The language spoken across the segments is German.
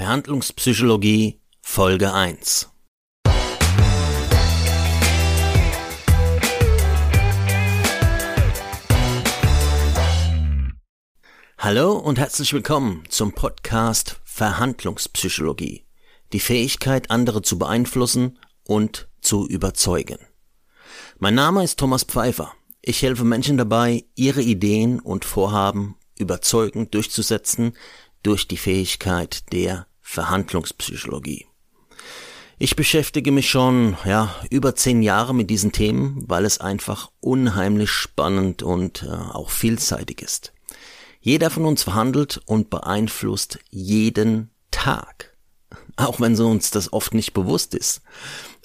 Verhandlungspsychologie Folge 1 Hallo und herzlich willkommen zum Podcast Verhandlungspsychologie. Die Fähigkeit, andere zu beeinflussen und zu überzeugen. Mein Name ist Thomas Pfeiffer. Ich helfe Menschen dabei, ihre Ideen und Vorhaben überzeugend durchzusetzen durch die Fähigkeit der Verhandlungspsychologie. Ich beschäftige mich schon, ja, über zehn Jahre mit diesen Themen, weil es einfach unheimlich spannend und äh, auch vielseitig ist. Jeder von uns verhandelt und beeinflusst jeden Tag. Auch wenn so uns das oft nicht bewusst ist.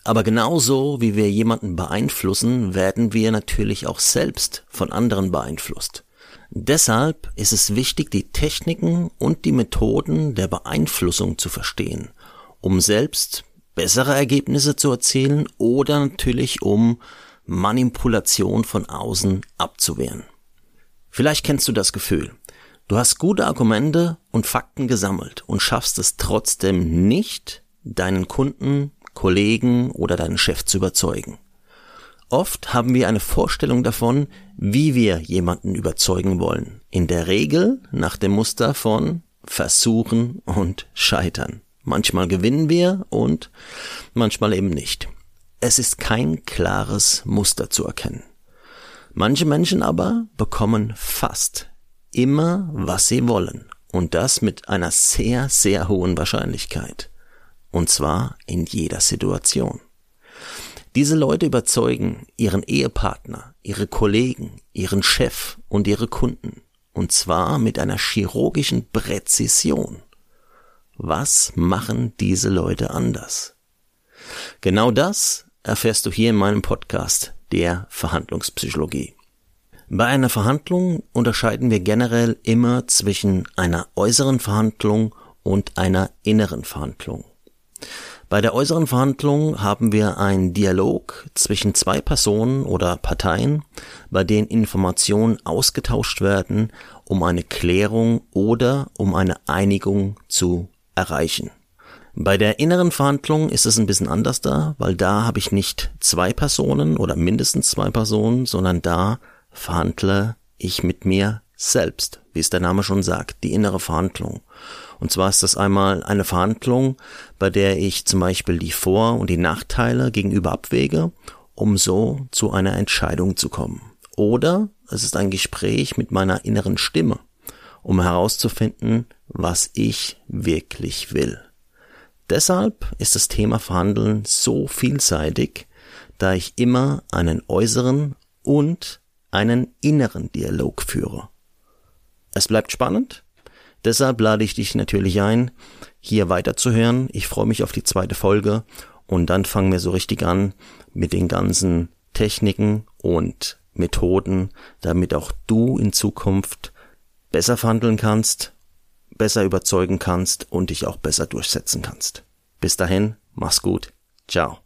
Aber genauso wie wir jemanden beeinflussen, werden wir natürlich auch selbst von anderen beeinflusst. Deshalb ist es wichtig, die Techniken und die Methoden der Beeinflussung zu verstehen, um selbst bessere Ergebnisse zu erzielen oder natürlich um Manipulation von außen abzuwehren. Vielleicht kennst du das Gefühl. Du hast gute Argumente und Fakten gesammelt und schaffst es trotzdem nicht, deinen Kunden, Kollegen oder deinen Chef zu überzeugen. Oft haben wir eine Vorstellung davon, wie wir jemanden überzeugen wollen. In der Regel nach dem Muster von versuchen und scheitern. Manchmal gewinnen wir und manchmal eben nicht. Es ist kein klares Muster zu erkennen. Manche Menschen aber bekommen fast immer, was sie wollen. Und das mit einer sehr, sehr hohen Wahrscheinlichkeit. Und zwar in jeder Situation. Diese Leute überzeugen ihren Ehepartner, ihre Kollegen, ihren Chef und ihre Kunden. Und zwar mit einer chirurgischen Präzision. Was machen diese Leute anders? Genau das erfährst du hier in meinem Podcast der Verhandlungspsychologie. Bei einer Verhandlung unterscheiden wir generell immer zwischen einer äußeren Verhandlung und einer inneren Verhandlung. Bei der äußeren Verhandlung haben wir einen Dialog zwischen zwei Personen oder Parteien, bei denen Informationen ausgetauscht werden, um eine Klärung oder um eine Einigung zu erreichen. Bei der inneren Verhandlung ist es ein bisschen anders da, weil da habe ich nicht zwei Personen oder mindestens zwei Personen, sondern da verhandle ich mit mir selbst, wie es der Name schon sagt, die innere Verhandlung. Und zwar ist das einmal eine Verhandlung, bei der ich zum Beispiel die Vor- und die Nachteile gegenüber abwäge, um so zu einer Entscheidung zu kommen. Oder es ist ein Gespräch mit meiner inneren Stimme, um herauszufinden, was ich wirklich will. Deshalb ist das Thema Verhandeln so vielseitig, da ich immer einen äußeren und einen inneren Dialog führe. Es bleibt spannend, Deshalb lade ich dich natürlich ein, hier weiterzuhören. Ich freue mich auf die zweite Folge und dann fangen wir so richtig an mit den ganzen Techniken und Methoden, damit auch du in Zukunft besser verhandeln kannst, besser überzeugen kannst und dich auch besser durchsetzen kannst. Bis dahin, mach's gut. Ciao.